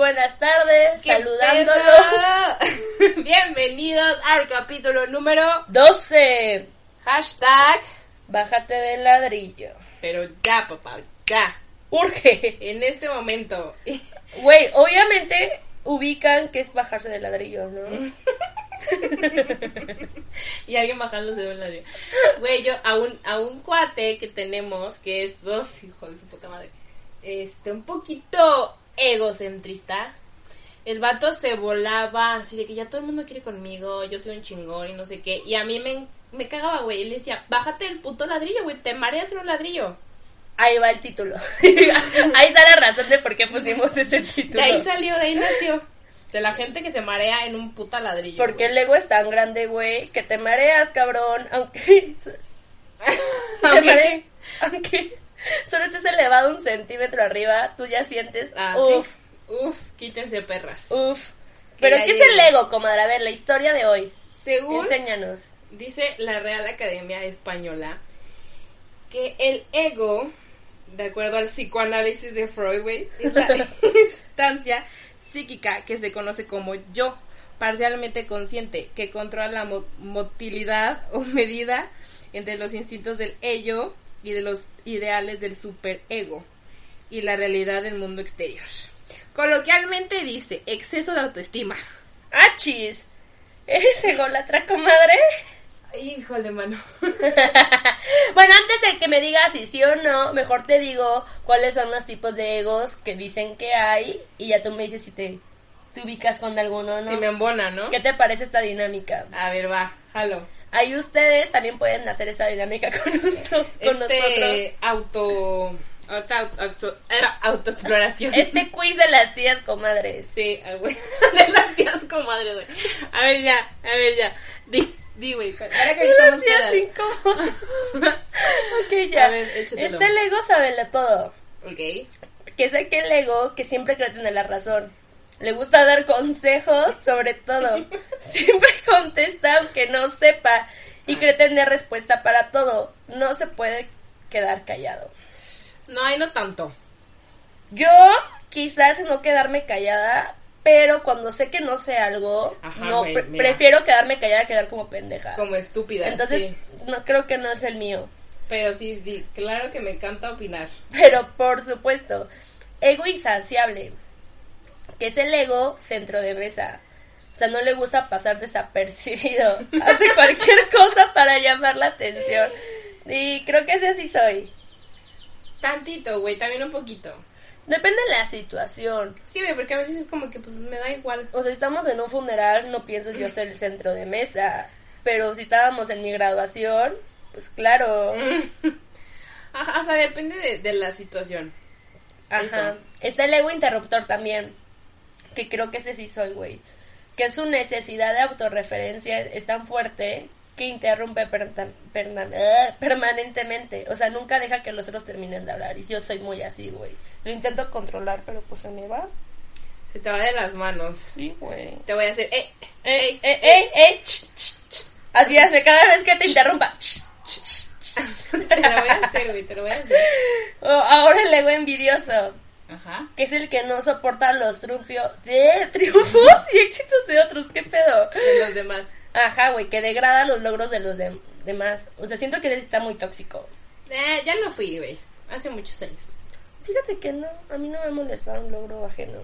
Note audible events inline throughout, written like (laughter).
buenas tardes, ¿Qué saludándolos. (laughs) Bienvenidos al capítulo número 12. hashtag. Bájate del ladrillo. Pero ya, papá, ya. Urge. En este momento. (laughs) Güey, obviamente ubican que es bajarse del ladrillo, ¿no? (laughs) y alguien bajándose de un ladrillo. Güey, yo a un, a un cuate que tenemos, que es dos hijos de su puta madre, este, un poquito egocentrista. El vato se volaba así de que ya todo el mundo quiere conmigo, yo soy un chingón y no sé qué. Y a mí me, me cagaba, güey. Y le decía, bájate del puto ladrillo, güey, te mareas en un ladrillo. Ahí va el título. (laughs) ahí está la razón de por qué pusimos ese título. De ahí salió, de ahí nació. De la gente que se marea en un puta ladrillo. Porque el ego es tan grande, güey, que te mareas, cabrón. Aunque. (laughs) (laughs) te Aunque- mare- Aunque (laughs) solo estés elevado un centímetro arriba, tú ya sientes. Ah, uf, sí. Uf, quítense perras. uf. Pero, ¿qué es el ego, comadre? A ver, la historia de hoy. Según Enséñanos. dice la Real Academia Española, que el ego, de acuerdo al psicoanálisis de Freud, es la (laughs) instancia psíquica que se conoce como yo, parcialmente consciente, que controla la mo- motilidad o medida entre los instintos del ello y de los ideales del superego y la realidad del mundo exterior. Coloquialmente dice exceso de autoestima. ¡Achis! ¿Eres ególatra, comadre? Híjole, mano. (laughs) bueno, antes de que me digas si sí o no, mejor te digo cuáles son los tipos de egos que dicen que hay y ya tú me dices si te, te ubicas con alguno o no. Si me embona, ¿no? ¿Qué te parece esta dinámica? A ver, va, jalo. Ahí ustedes también pueden hacer esta dinámica (laughs) con, nosotros, con nosotros. Este auto. Ahorita auto, auto- era autoexploración. Este quiz de las tías comadres. Sí, ah, güey. (laughs) De las tías comadres, güey. A ver, ya, a ver, ya. Di, di, güey. Ahora que De las estamos tías incómodas. (laughs) ok, ya. A ver, échatelo. este Lego sabe todo. Ok. que sé que el ego que siempre cree tener la razón. Le gusta dar consejos sobre todo. (laughs) Siempre contesta aunque no sepa y cree tener respuesta para todo. No se puede quedar callado. No, ahí no tanto. Yo quizás no quedarme callada, pero cuando sé que no sé algo, Ajá, no güey, pre- mira. prefiero quedarme callada que quedar como pendeja. Como estúpida. Entonces, sí. no creo que no es el mío. Pero sí, di, claro que me encanta opinar. Pero por supuesto, ego insaciable, que es el ego centro de mesa. O sea, no le gusta pasar desapercibido. (laughs) Hace cualquier cosa para llamar la atención. Y creo que ese así soy. Tantito, güey, también un poquito. Depende de la situación. Sí, güey, porque a veces es como que pues me da igual. O sea, si estamos en un funeral, no pienso yo ser el centro de mesa. Pero si estábamos en mi graduación, pues claro. (laughs) Ajá, o sea, depende de, de la situación. Ajá. Eso. Está el ego interruptor también. Que creo que ese sí soy, güey. Que su necesidad de autorreferencia es tan fuerte que interrumpe perta- perna- eh, permanentemente. O sea, nunca deja que los otros terminen de hablar. Y yo soy muy así, güey. Lo intento controlar, pero pues se me va. Se te va de las manos. Sí, güey. Te voy a hacer, eh, Eh, eh, eh, eh. Así hace cada vez que te interrumpa. (laughs) te lo voy a hacer, güey, te lo voy a hacer. Oh, ahora el ego envidioso. Ajá. que es el que no soporta los triunfios de (laughs) triunfos y éxitos de otros, ¿qué pedo? De los demás. Ajá, güey, que degrada los logros de los de- demás. O sea, siento que ese está muy tóxico. Eh, ya lo fui, güey. Hace muchos años. Fíjate que no, a mí no me molesta un logro ajeno.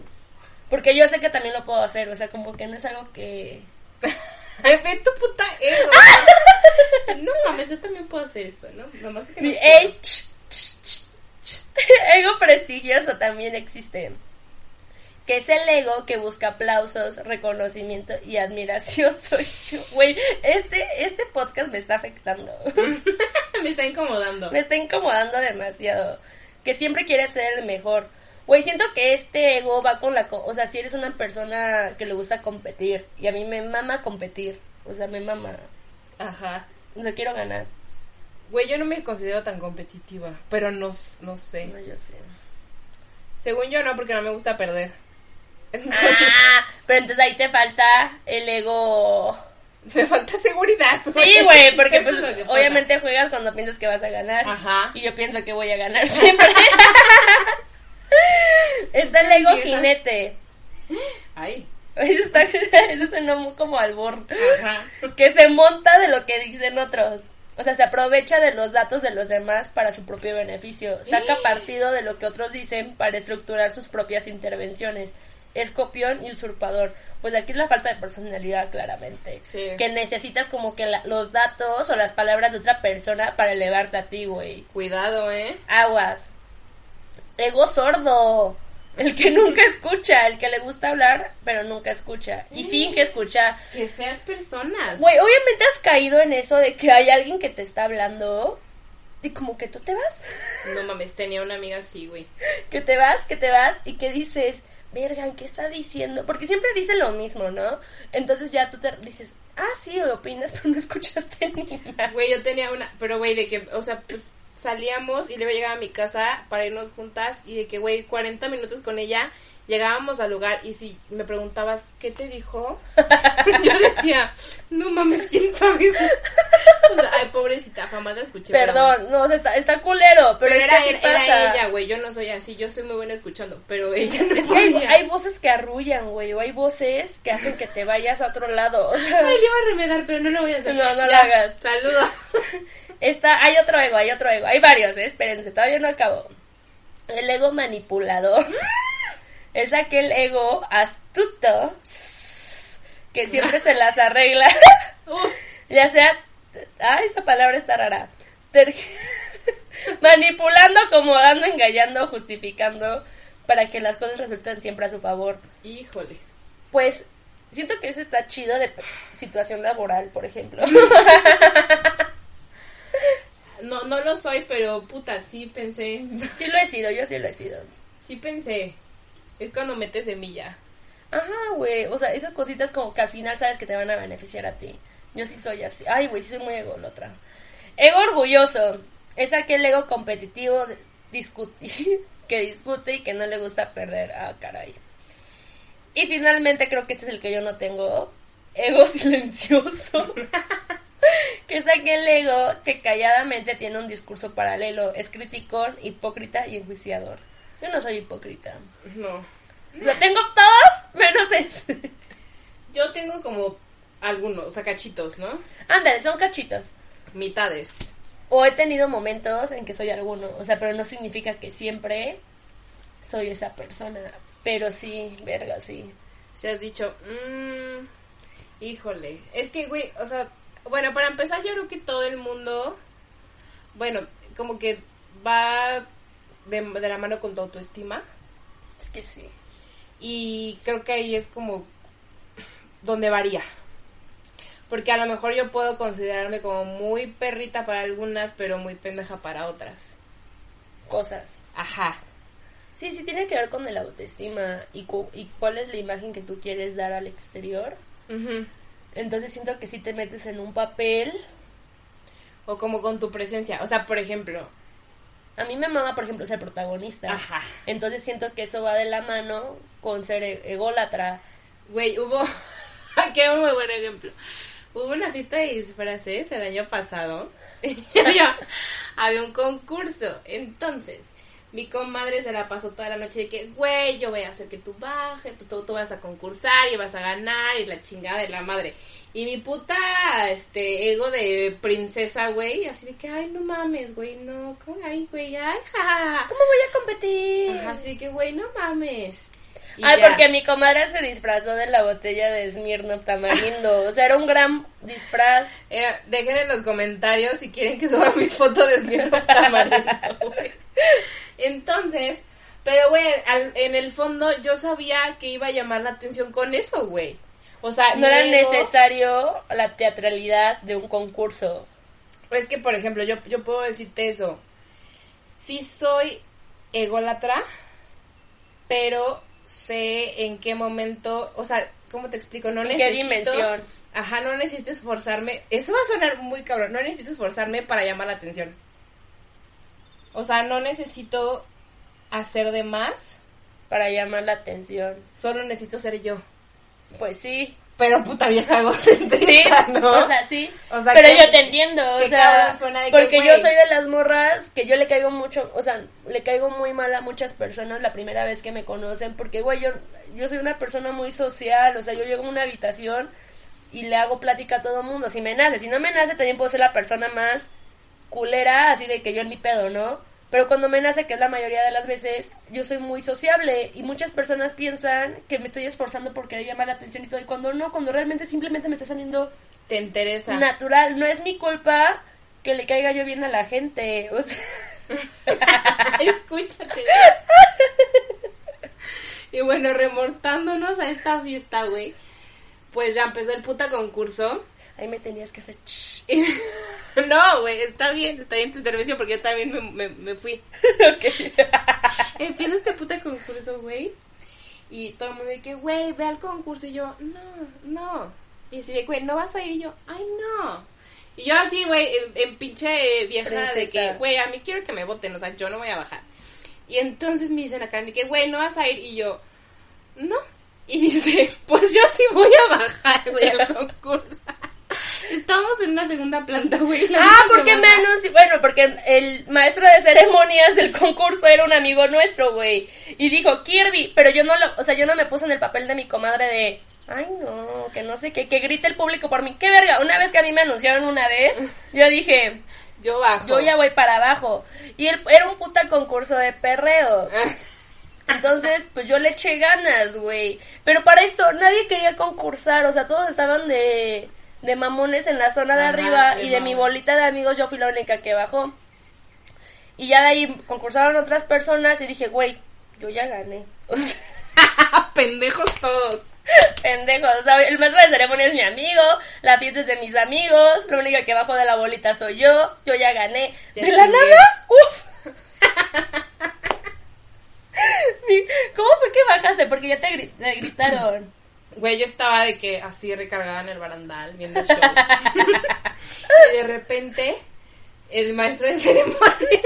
Porque yo sé que también lo puedo hacer, o sea, como que no es algo que... (laughs) Ve tu puta ego. (laughs) no mames, yo también puedo hacer eso, ¿no? Nomás porque no (laughs) ego prestigioso también existe. Que es el ego que busca aplausos, reconocimiento y admiración. (laughs) Soy yo. Güey, este, este podcast me está afectando. (laughs) Me está incomodando. me está incomodando demasiado. Que siempre quiere ser el mejor. Güey, siento que este ego va con la... co- O sea, si eres una persona que le gusta competir. Y a mí me mama competir. O sea, me mama. Ajá. O sea, quiero ganar. Güey, yo no me considero tan competitiva, pero no, no sé. No, yo sé. Según yo no, porque no me gusta perder. Entonces, Ah, pero entonces ahí te falta el ego... me falta seguridad. Sí, güey, porque pues obviamente juegas cuando piensas que vas a ganar. Ajá. Y yo pienso que voy a ganar (laughs) siempre. Está el ego jinete, Ay. Eso, está, (laughs) eso suena como albor. Ajá. Que se monta de lo que dicen otros. O sea, se aprovecha de los datos de los demás para su propio beneficio. Saca partido de lo que otros dicen para estructurar sus propias intervenciones. Es copión y usurpador. Pues aquí es la falta de personalidad, claramente. Sí. Que necesitas como que la- los datos o las palabras de otra persona para elevarte a ti, güey. Cuidado, ¿eh? Aguas. Ego sordo. El que nunca escucha, el que le gusta hablar, pero nunca escucha. Y finge escuchar. Qué feas personas. Güey, obviamente has caído en eso de que hay alguien que te está hablando y como que tú te vas, No mames, tenía una amiga así, güey. (laughs) que te vas, que te vas y que dices, verga, ¿qué está diciendo? Porque siempre dice lo mismo, ¿no? Entonces ya tú te dices, ah, sí, opinas, (laughs) pero no escuchaste ni nada. Güey, yo tenía una, pero güey, de que, o sea, pues salíamos y luego llegaba a mi casa para irnos juntas y de que, güey, 40 minutos con ella, llegábamos al lugar y si me preguntabas, ¿qué te dijo? (laughs) yo decía, no mames, ¿quién sabe? (laughs) O sea, ay, pobrecita, jamás la escuché. Perdón, no, o sea, está, está culero, pero, Pero, es era, que era pasa. ella, güey, yo no soy así, yo soy muy buena escuchando, pero ella no Es que hay, hay voces que arrullan, güey, o hay voces que hacen que te vayas a otro lado. O sea, Ay, le iba a remedar, pero no lo voy a hacer. No, no lo hagas. Saludo. (laughs) Está, hay otro ego, hay otro ego. Hay varios, ¿eh? espérense, todavía no acabo. El ego manipulador es aquel ego astuto que siempre se las arregla, (laughs) ya sea, ah, esta palabra está rara, Ter- (laughs) manipulando, acomodando, engañando, justificando para que las cosas resulten siempre a su favor. híjole. Pues siento que eso está chido de situación laboral, por ejemplo. (laughs) No, no lo soy, pero puta, sí pensé. sí lo he sido, yo sí lo he sido. Sí pensé. Es cuando metes semilla. Ajá, güey. O sea, esas cositas como que al final sabes que te van a beneficiar a ti. Yo sí soy así. Ay, güey, sí soy muy ególatra. Ego orgulloso. Es aquel ego competitivo (laughs) que discute y que no le gusta perder. Ah, caray. Y finalmente creo que este es el que yo no tengo. Ego (laughs) silencioso. (laughs) que es aquel ego que calladamente tiene un discurso paralelo. Es criticón, hipócrita y enjuiciador. Yo no soy hipócrita. No. O sea, tengo todos menos ese. Yo tengo como algunos, o sea, cachitos, ¿no? Ándale, son cachitos. Mitades. O he tenido momentos en que soy alguno. O sea, pero no significa que siempre soy esa persona. Pero sí, verga, sí. Si has dicho, mmm, híjole. Es que, güey, o sea, bueno, para empezar, yo creo que todo el mundo, bueno, como que va de, de la mano con tu autoestima. Es que sí. Y creo que ahí es como donde varía. Porque a lo mejor yo puedo considerarme como muy perrita para algunas, pero muy pendeja para otras. Cosas. Ajá. Sí, sí, tiene que ver con el autoestima y, cu- y cuál es la imagen que tú quieres dar al exterior. Entonces siento que si te metes en un papel. O como con tu presencia. O sea, por ejemplo. A mí me mama, por ejemplo, ser protagonista. Ajá. Entonces siento que eso va de la mano con ser e- ególatra. Güey, hubo. (laughs) Qué muy buen ejemplo. Hubo una fiesta de disfraces el año pasado. (laughs) y había, había un concurso. Entonces, mi comadre se la pasó toda la noche de que, güey, yo voy a hacer que tú bajes, tú, tú, tú vas a concursar y vas a ganar y la chingada de la madre. Y mi puta, este, ego de princesa, güey, así de que, ay, no mames, güey, no, ¿cómo? Ay, güey, ay, jajaja. ¿Cómo voy a competir? Ajá, así de que, güey, no mames. Y Ay, ya. porque mi comadre se disfrazó de la botella de Smirnoff Tamarindo. O sea, era un gran disfraz. Eh, dejen en los comentarios si quieren que suba mi foto de Smirnoff Tamarindo, (laughs) güey. Entonces, pero güey, en el fondo yo sabía que iba a llamar la atención con eso, güey. O sea, No era necesario la teatralidad de un concurso. Es que, por ejemplo, yo, yo puedo decirte eso. Sí soy ególatra, pero sé en qué momento, o sea, ¿cómo te explico? No ¿En qué necesito... dimensión? Ajá, no necesito esforzarme. Eso va a sonar muy cabrón. No necesito esforzarme para llamar la atención. O sea, no necesito hacer de más. Para llamar la atención. Solo necesito ser yo. Pues sí. pero puta vieja egocentrista, Sí, ¿no? o sea, sí. O sea, pero que- yo te entiendo, o que sea, suena de que, porque yo güey. soy de las morras que yo le caigo mucho, o sea, le caigo muy mal a muchas personas la primera vez que me conocen, porque güey, yo yo soy una persona muy social, o sea, yo llego a una habitación y le hago plática a todo mundo, si me nace, si no me nace también puedo ser la persona más culera, así de que yo en mi pedo, ¿no? Pero cuando me nace, que es la mayoría de las veces, yo soy muy sociable y muchas personas piensan que me estoy esforzando por querer llamar la atención y todo, y cuando no, cuando realmente simplemente me está saliendo Te interesa. natural, no es mi culpa que le caiga yo bien a la gente, o sea, (laughs) Escúchate. y bueno, remontándonos a esta fiesta, güey. Pues ya empezó el puta concurso. ahí me tenías que hacer (laughs) (laughs) no, güey, está bien, está bien tu intervención porque yo también me, me, me fui. (laughs) Empieza este puta concurso, güey. Y todo el mundo dice, güey, ve al concurso. Y yo, no, no. Y si güey, ¿no vas a ir? Y yo, ay, no. Y yo así, güey, en, en pinche eh, vieja de que, güey, a mí quiero que me voten, o sea, yo no voy a bajar. Y entonces me dicen acá, de que, güey, ¿no vas a ir? Y yo, no. Y dice, (laughs) pues yo sí voy a bajar, güey, al concurso. Estamos en una segunda planta, güey. Ah, porque se me anunció, bueno, porque el maestro de ceremonias del concurso era un amigo nuestro, güey, y dijo Kirby, pero yo no lo, o sea, yo no me puse en el papel de mi comadre de, ay no, que no sé qué, que grite el público por mí, qué verga, una vez que a mí me anunciaron una vez, yo dije, Yo bajo. yo ya voy para abajo, y él era un puta concurso de perreo, Entonces, pues yo le eché ganas, güey. Pero para esto nadie quería concursar, o sea, todos estaban de, de mamones en la zona de Ajá, arriba de y de mi bolita de amigos yo fui la única que bajó. Y ya de ahí concursaron otras personas y dije, güey, yo ya gané. (laughs) Pendejos todos. pendejos, o sea, el maestro de ceremonia es mi amigo, la fiesta es de mis amigos, la única que bajo de la bolita soy yo, yo ya gané. Ya de la nada, uf. (laughs) ¿Cómo fue que bajaste? Porque ya te, te gritaron. Güey, yo estaba de que así recargada en el barandal viendo el show. (laughs) y de repente, el maestro de ceremonia (laughs)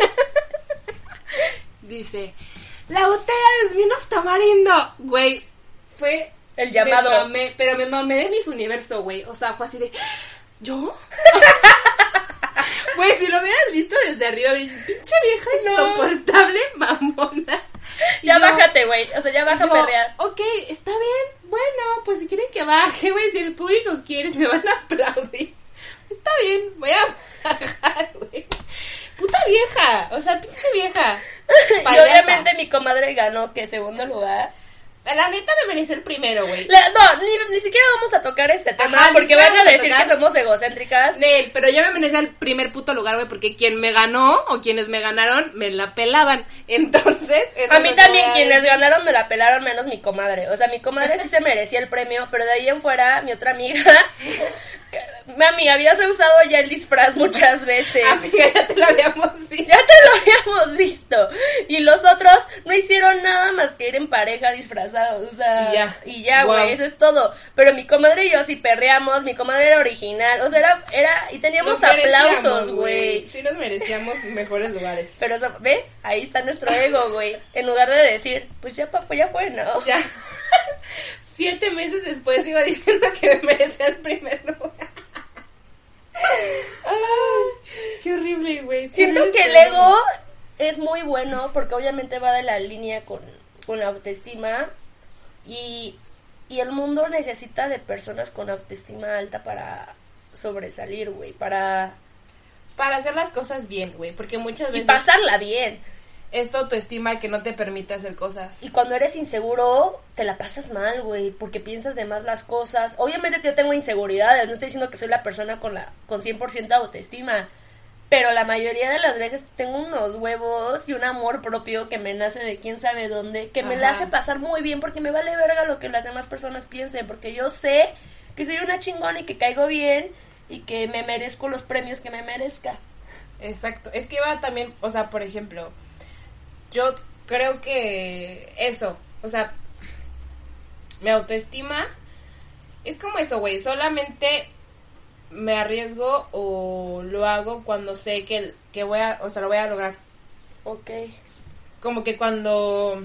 dice: La botella es vino tamarindo. Güey, fue. El llamado. Me mamé, pero me mamé de mis universo, güey. O sea, fue así de. ¿Yo? (laughs) Güey, si lo hubieras visto desde arriba, dices, pinche vieja insoportable, mamona. (laughs) Ya yo- bájate, güey. O sea, ya baja a yo, perrear. Ok, está bien. Bueno, pues si quieren que baje, güey, si el público quiere, me van a aplaudir. Está bien, voy a bajar, (laughs) güey. Puta vieja, o sea, pinche vieja. (laughs) Y obviamente mi comadre ganó, que segundo lugar. La neta me merece el primero, güey. No, ni, ni siquiera vamos a tocar este tema Ajá, porque van a decir que somos egocéntricas. Nel, pero yo me merecía el primer puto lugar, güey, porque quien me ganó o quienes me ganaron me la pelaban. (laughs) Entonces, A mí también a quienes ganaron me la pelaron menos mi comadre. O sea, mi comadre sí se merecía el premio, pero de ahí en fuera, mi otra amiga... (laughs) Mami, habías rehusado ya el disfraz muchas (laughs) veces. Amiga, ya te lo habíamos visto. Ya te lo habíamos visto. Y los otros no hicieron nada más que ir en pareja disfrazados. O sea, Y ya. y ya, Wow. güey, eso es todo. Pero mi comadre y yo sí perreamos, mi comadre era original. O sea, era, era y teníamos Nos aplausos, güey. Sí nos merecíamos mejores lugares. Pero, eso- ¿ves? Ahí está nuestro ego, güey. En lugar de decir, pues ya, pa- pues ya fue, ¿no? Ya. (laughs) Siete meses después iba diciendo que me merecía el primer lugar. Ay, qué horrible, güey. Siento Horrible que el ser ego es muy bueno porque obviamente va de la línea con, con la autoestima y, y el mundo necesita de personas con autoestima alta para sobresalir, güey, para... Para hacer las cosas bien, güey. Porque muchas Y veces pasarla bien. es tu autoestima que no te permite hacer cosas. Y cuando eres inseguro, te la pasas mal, güey, porque piensas de más las cosas. Obviamente yo tengo inseguridades, no estoy diciendo que soy la persona con la con 100% autoestima, pero la mayoría de las veces tengo unos huevos y un amor propio que me nace de quién sabe dónde, que me la hace pasar muy bien porque me vale verga lo que las demás personas piensen, porque yo sé que soy una chingona y que caigo bien y que me merezco los premios que me merezca. Exacto. Es que va también, o sea, por ejemplo, yo creo que eso, o sea, mi autoestima es como eso, güey. Solamente me arriesgo o lo hago cuando sé que, que voy a, o sea, lo voy a lograr. Ok. Como que cuando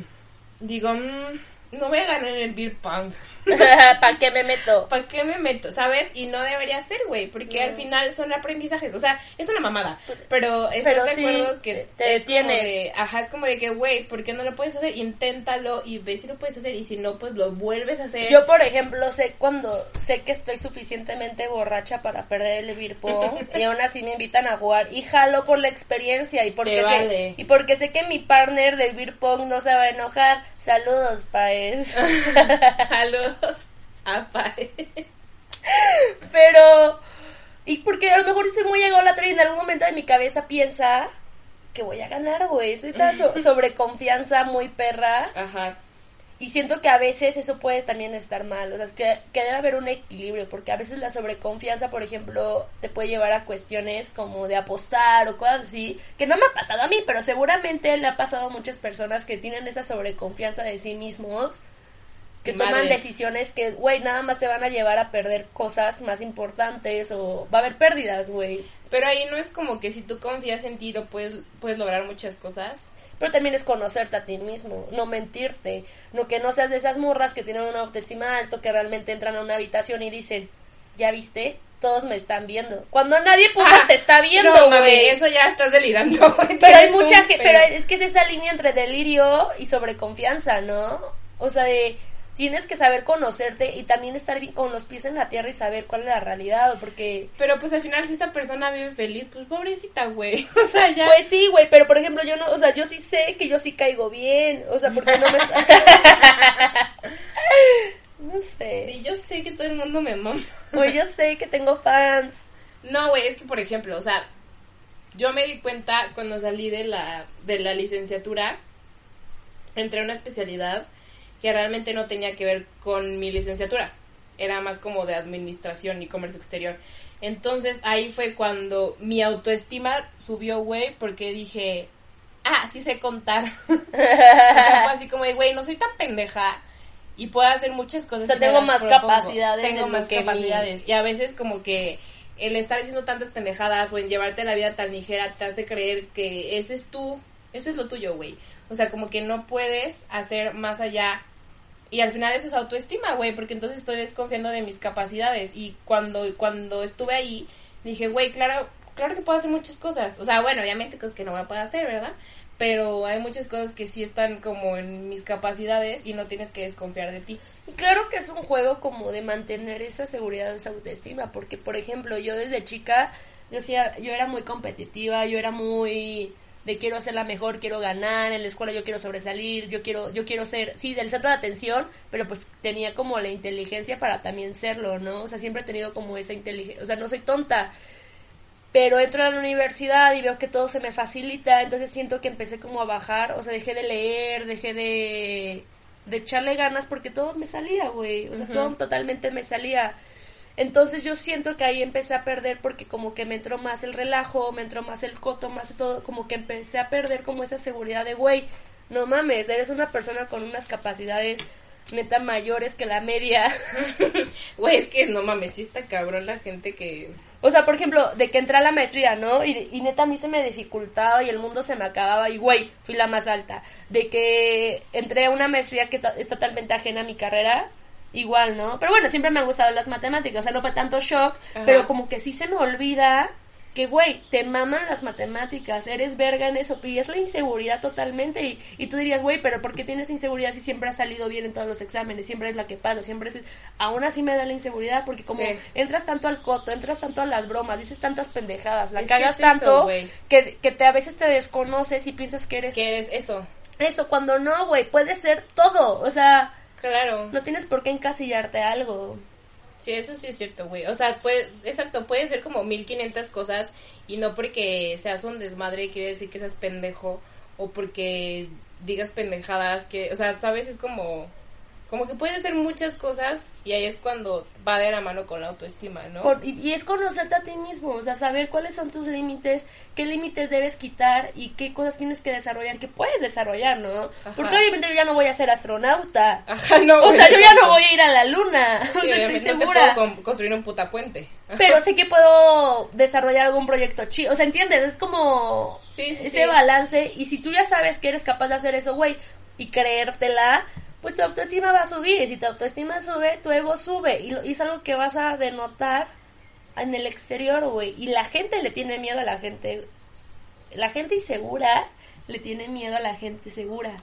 digo, "Mm, no voy a ganar en el beer pong. (laughs) ¿Para qué me meto? ¿Para qué me meto? ¿Sabes? Y no debería ser, güey, porque al final son aprendizajes. O sea, es una mamada. Pero estás Pero de sí, acuerdo que te detienes. de, ajá, es como de que, güey, ¿por qué no lo puedes hacer? Inténtalo y ve si lo puedes hacer. Y si no, pues lo vuelves a hacer. Yo, por ejemplo, sé cuando sé que estoy suficientemente borracha para perder el beer pong y aún así me invitan a jugar y jalo por la experiencia y porque sé, vale. y porque sé que mi partner del beer pong no se va a enojar. Saludos, Paez. (laughs) Saludos (laughs) Pae. Pero y porque a lo mejor soy muy ególatra y en algún momento de mi cabeza piensa que voy a ganar, güey. Es esta so- sobreconfianza muy perra. Ajá. Y siento que a veces eso puede también estar mal, o sea, es que, que debe haber un equilibrio, porque a veces la sobreconfianza, por ejemplo, te puede llevar a cuestiones como de apostar o cosas así, que no me ha pasado a mí, pero seguramente le ha pasado a muchas personas que tienen esa sobreconfianza de sí mismos, que toman decisiones que, güey, nada más te van a llevar a perder cosas más importantes o va a haber pérdidas, güey. Pero ahí no es como que si tú confías en ti lo puedes, puedes lograr muchas cosas. Pero también es conocerte a ti mismo, no mentirte, no que no seas de esas morras que tienen una autoestima alto, que realmente entran a una habitación y dicen, ya viste, todos me están viendo. Cuando nadie puta Ah, te está viendo, no, mami, güey. eso ya estás delirando. (laughs) güey, pero hay mucha gente, pero es que es esa línea entre delirio y sobreconfianza, ¿no? O sea, de tienes que saber conocerte y también estar bien con los pies en la tierra y saber cuál es la realidad, porque Pero pues al final si esta persona vive feliz, pues pobrecita, güey. (laughs) O sea, ya. Pues sí, güey, pero por ejemplo, yo no, o sea, yo sí sé que yo sí caigo bien, o sea, porque no me... (laughs) no sé. Y yo sé que todo el mundo me mama. Pues yo sé que tengo fans. No, güey, es que por ejemplo, o sea, yo me di cuenta cuando salí de la, de la licenciatura, entré a una especialidad que realmente no tenía que ver con mi licenciatura. Era más como de administración y comercio exterior. Entonces ahí fue cuando mi autoestima subió, güey, porque dije, ah, sí sé contar. (laughs) o sea, fue así como de, güey, no soy tan pendeja y puedo hacer muchas cosas. O sea, tengo más propongo. capacidades Tengo más mi- capacidades. Y a veces como que el estar haciendo tantas pendejadas o en llevarte la vida tan ligera te hace creer que ese es tú, eso es lo tuyo, güey. O sea, como que no puedes hacer más allá. Y al final eso es autoestima, güey, porque entonces estoy desconfiando de mis capacidades. Y cuando, cuando estuve ahí, dije, güey, claro, claro que puedo hacer muchas cosas. O sea, bueno, obviamente cosas que no voy a poder hacer, ¿verdad? Pero hay muchas cosas que sí están como en mis capacidades y no tienes que desconfiar de ti. Claro que es un juego como de mantener esa seguridad, esa autoestima, porque por ejemplo, yo desde chica, yo, hacía- yo era muy competitiva, yo era muy de quiero ser la mejor, quiero ganar, en la escuela yo quiero sobresalir, yo quiero, yo quiero ser, sí, del centro de atención, pero pues tenía como la inteligencia para también serlo, ¿no? O sea, siempre he tenido como esa inteligencia, o sea, no soy tonta, pero entro a la universidad y veo que todo se me facilita, entonces siento que empecé como a bajar, o sea, dejé de leer, dejé de, de echarle ganas porque todo me salía, güey, o sea, todo totalmente me salía. Entonces yo siento que ahí empecé a perder porque como que me entró más el relajo, me entró más el coto, más todo, como que empecé a perder como esa seguridad de, güey, no mames, eres una persona con unas capacidades neta mayores que la media. (laughs) Güey, es que no mames, sí está cabrón la gente que... O sea, por ejemplo, de que entré a la maestría, ¿no? Y, y neta a mí se me dificultaba y el mundo se me acababa y, güey, fui la más alta. De que entré a una maestría que es totalmente ajena a mi carrera, igual, ¿no? Pero bueno, siempre me han gustado las matemáticas, o sea, no fue tanto shock, Ajá. pero como que sí se me olvida que, güey, te maman las matemáticas, eres verga en eso, y es la inseguridad totalmente. Y, y tú dirías, güey, pero ¿por qué tienes inseguridad si siempre has salido bien en todos los exámenes? Siempre es la que pasa, siempre es... Aún así me da la inseguridad porque como Sí. entras tanto al coto, entras tanto a las bromas, dices tantas pendejadas, la Es que cagas es tanto que, que te, a veces te desconoces y piensas que eres que eres eso. eso, cuando no, güey, puede ser todo, o sea, Claro. no tienes por qué encasillarte a algo. Sí, eso sí es cierto, güey. O sea, puede, exacto, puede ser como 1500 cosas y no porque seas un desmadre quiere decir que seas pendejo o porque digas pendejadas que, o sea, sabes, es como como que puede ser muchas cosas y ahí es cuando va de la mano con la autoestima, ¿no? Por- y, y es conocerte a ti mismo, o sea, saber cuáles son tus límites, qué límites debes quitar y qué cosas tienes que desarrollar, que puedes desarrollar, ¿no? Ajá. Porque obviamente yo ya no voy a ser astronauta. Ajá, no, (laughs) o sea, yo ya no voy a ir a la luna. (laughs) o Sí, sea, estoy obviamente no te segura. puedo con- construir un puta puente. Pero (laughs) sé que puedo desarrollar algún proyecto chido. O sea, ¿entiendes? Es como Sí, sí, ese balance. Y si tú ya sabes que eres capaz de hacer eso, güey, y creértela, pues tu autoestima va a subir. Y si tu autoestima sube, tu ego sube. Y, lo, y es algo que vas a denotar en el exterior, güey. Y la gente le tiene miedo a la gente. La gente insegura le tiene miedo a la gente segura.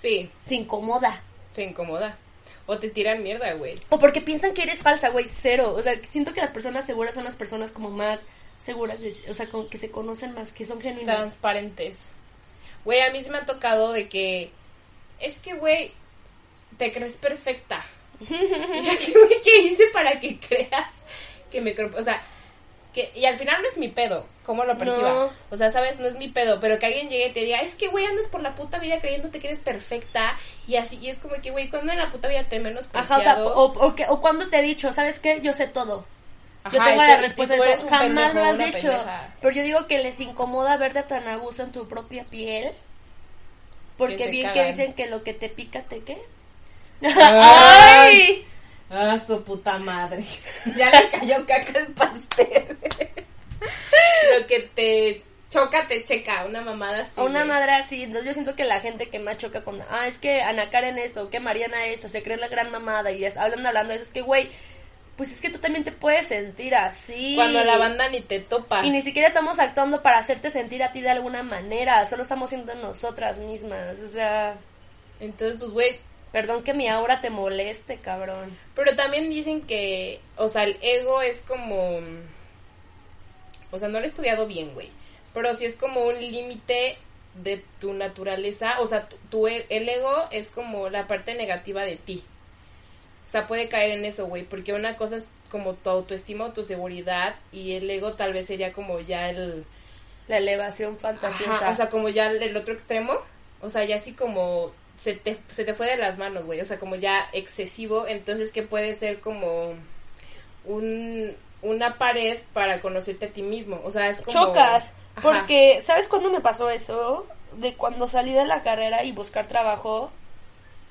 Sí, Se incomoda. se incomoda. O te tiran mierda, güey. O porque piensan que eres falsa, güey, cero. O sea, siento que las personas seguras son las personas como más seguras, de, o sea, como que se conocen más, que son genuinas. Transparentes. Güey, a mí se me ha tocado de que. Es que, güey, te crees perfecta. (laughs) Y así, güey, ¿qué hice para que creas que me? O sea, que. Y al final no es mi pedo, cómo lo perciba. No. O sea, sabes, no es mi pedo, pero que alguien llegue y te diga, es que, güey, andas por la puta vida creyéndote que eres perfecta. Y así, y es como que, güey, cuando en la puta vida te menos Ajá, o sea, o, o, cuando te he dicho, ¿sabes qué? Yo sé todo. yo Ajá, tengo y la respuesta de todo. Jamás pendejo, lo has dicho. pendeja. Pero yo digo que les incomoda verte tan a gusto en tu propia piel. Porque bien que dicen que lo que te pica te qué. Ay. Ah, su puta madre. (laughs) Ya le cayó caca el pastel. Lo que te choca, te checa. Una mamada así. Una güey. madre así, entonces yo siento que la gente que más choca con, ah, es que Ana Karen esto, que Mariana esto, se cree la gran mamada y es- hablan hablando de eso, es que, güey, pues es que tú también te puedes sentir así. Cuando la banda ni te topa. Y ni siquiera estamos actuando para hacerte sentir a ti de alguna manera, solo estamos siendo nosotras mismas, o sea, Entonces, pues, güey. Perdón que mi aura te moleste, cabrón. Pero también dicen que, o sea, el ego es como. O sea, no lo he estudiado bien, güey. Pero sí es como un límite de tu naturaleza. O sea, tu, tu e- el ego es como la parte negativa de ti. O sea, puede caer en eso, güey. Porque una cosa es como tu autoestima o tu seguridad. Y el ego tal vez sería como ya el. La elevación fantasiosa. Ajá, o sea, como ya el otro extremo. O sea, ya así como se te, se te fue de las manos, güey. O sea, como ya excesivo. Entonces, que puede ser como un, una pared para conocerte a ti mismo. O sea, es como... chocas. Ajá. Porque, ¿sabes cuándo me pasó eso? De cuando salí de la carrera y buscar trabajo.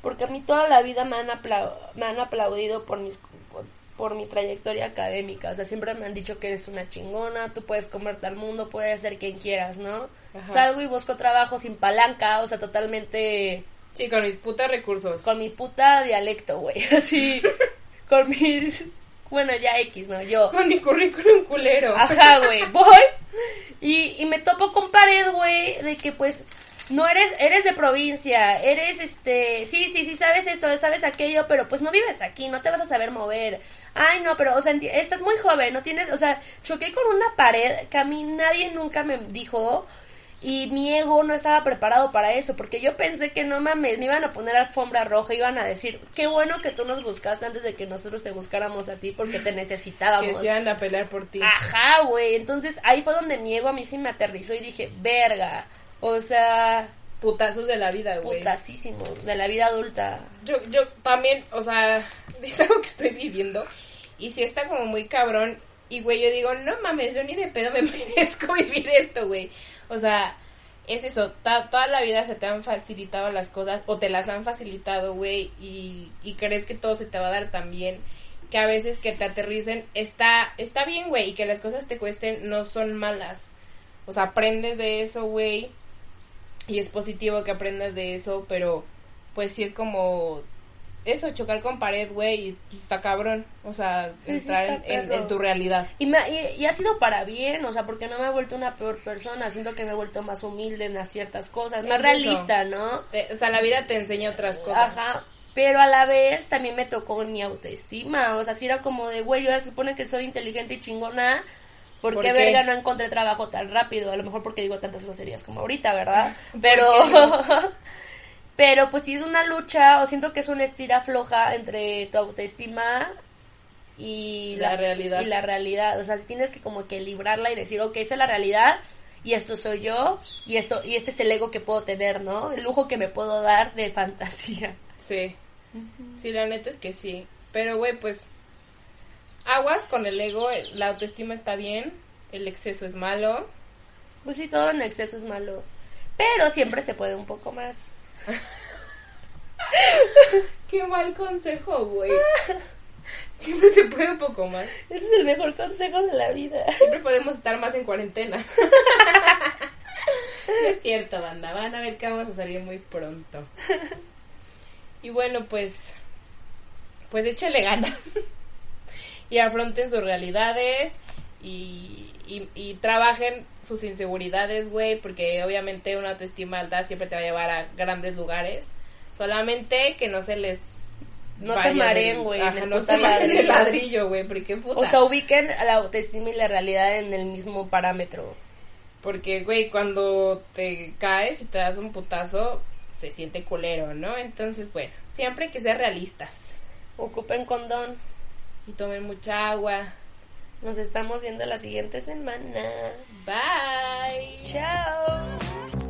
Porque a mí toda la vida me han, aplau- me han aplaudido por mis por, por mi trayectoria académica. O sea, siempre me han dicho que eres una chingona, tú puedes comerte al mundo, puedes ser quien quieras, ¿no? Ajá. Salgo y busco trabajo sin palanca, o sea, totalmente Sí, con mis putas recursos. con mi puta dialecto, güey. (laughs) Así, con mis... Bueno, ya X, ¿no? Yo... Con mi currículum culero. Ajá, güey, (laughs) voy y, y me topo con pared, güey, de que pues no eres, eres de provincia, eres este, sí, sí, sí, sabes esto, sabes aquello, pero pues no vives aquí, no te vas a saber mover. Ay, no, pero, o sea, estás muy joven, no tienes, o sea, choqué con una pared que a mí nadie nunca me dijo y mi ego no estaba preparado para eso, porque yo pensé que no mames, me iban a poner alfombra roja, iban a decir, qué bueno que tú nos buscaste antes de que nosotros te buscáramos a ti porque te Que necesitábamos. se iban a pelear por ti. Ajá, güey. Entonces ahí fue donde mi ego a mí sí me aterrizó y dije, verga. O sea, Putazos de la vida, güey. putasísimo. De la vida adulta. Yo, yo también, o sea, (laughs) es algo que estoy viviendo. Y sí está como muy cabrón. Y, güey, yo digo, no mames, yo ni de pedo me (laughs) merezco vivir esto, güey. O sea, es eso. toda la vida se te han facilitado las cosas. O te las han facilitado, güey. Y, y crees que todo se te va a dar tan bien. Que a veces que te aterricen está, está bien, güey. Y que las cosas te cuesten no son malas. O sea, aprendes de eso, güey. Y es positivo que aprendas de eso, pero pues sí es como eso, chocar con pared, güey, y pues, está cabrón. O sea, sí entrar en, tu realidad. Y, me, y, y ha sido para bien, o sea, porque no me he vuelto una peor persona. Siento que me he vuelto más humilde en las ciertas cosas. Más Es realista, ¿no? Te- o sea, la vida te enseña otras cosas. Ajá. Pero a la vez también me tocó en mi autoestima. O sea, si era como de, güey, yo ahora se supone que soy inteligente y chingona. ¿Por, ¿Por qué, verga no encontré trabajo tan rápido? A lo mejor porque digo tantas groserías como ahorita, ¿verdad? (laughs) ¿Por Pero... (laughs) pero pues sí es una lucha, o siento que es una estira floja entre tu autoestima y La realidad. Y la realidad. O sea, tienes que como que librarla y decir, ok, esa es la realidad y esto soy yo y esto y este es el ego que puedo tener, ¿no? El lujo que me puedo dar de fantasía. Sí. Sí, la neta es que sí. Pero, güey, pues aguas con el ego, la autoestima está bien, el exceso es malo. Pues sí, todo en exceso es malo. Pero siempre se puede un poco más. (laughs) Qué mal consejo, güey. Siempre se puede un poco más. Ese es el mejor consejo de la vida. Siempre podemos estar más en cuarentena. No (laughs) es cierto, banda. Van a ver que vamos a salir muy pronto. Y bueno, pues, pues échale ganas. (laughs) y afronten sus realidades y, y, y trabajen sus inseguridades, güey, porque obviamente una autoestima alta siempre te va a llevar a grandes lugares. Solamente que no se les No vaya se mareen, güey. no se mareen el ladrillo. ladrillo, güey, porque puta. O sea, ubiquen la autoestima y la realidad en el mismo parámetro. Porque, güey, cuando te caes y te das un putazo, se siente culero, ¿no? Entonces, bueno, siempre hay que ser realistas. Ocupen condón. Y tomen mucha agua. Nos estamos viendo la siguiente semana. Bye. Chao.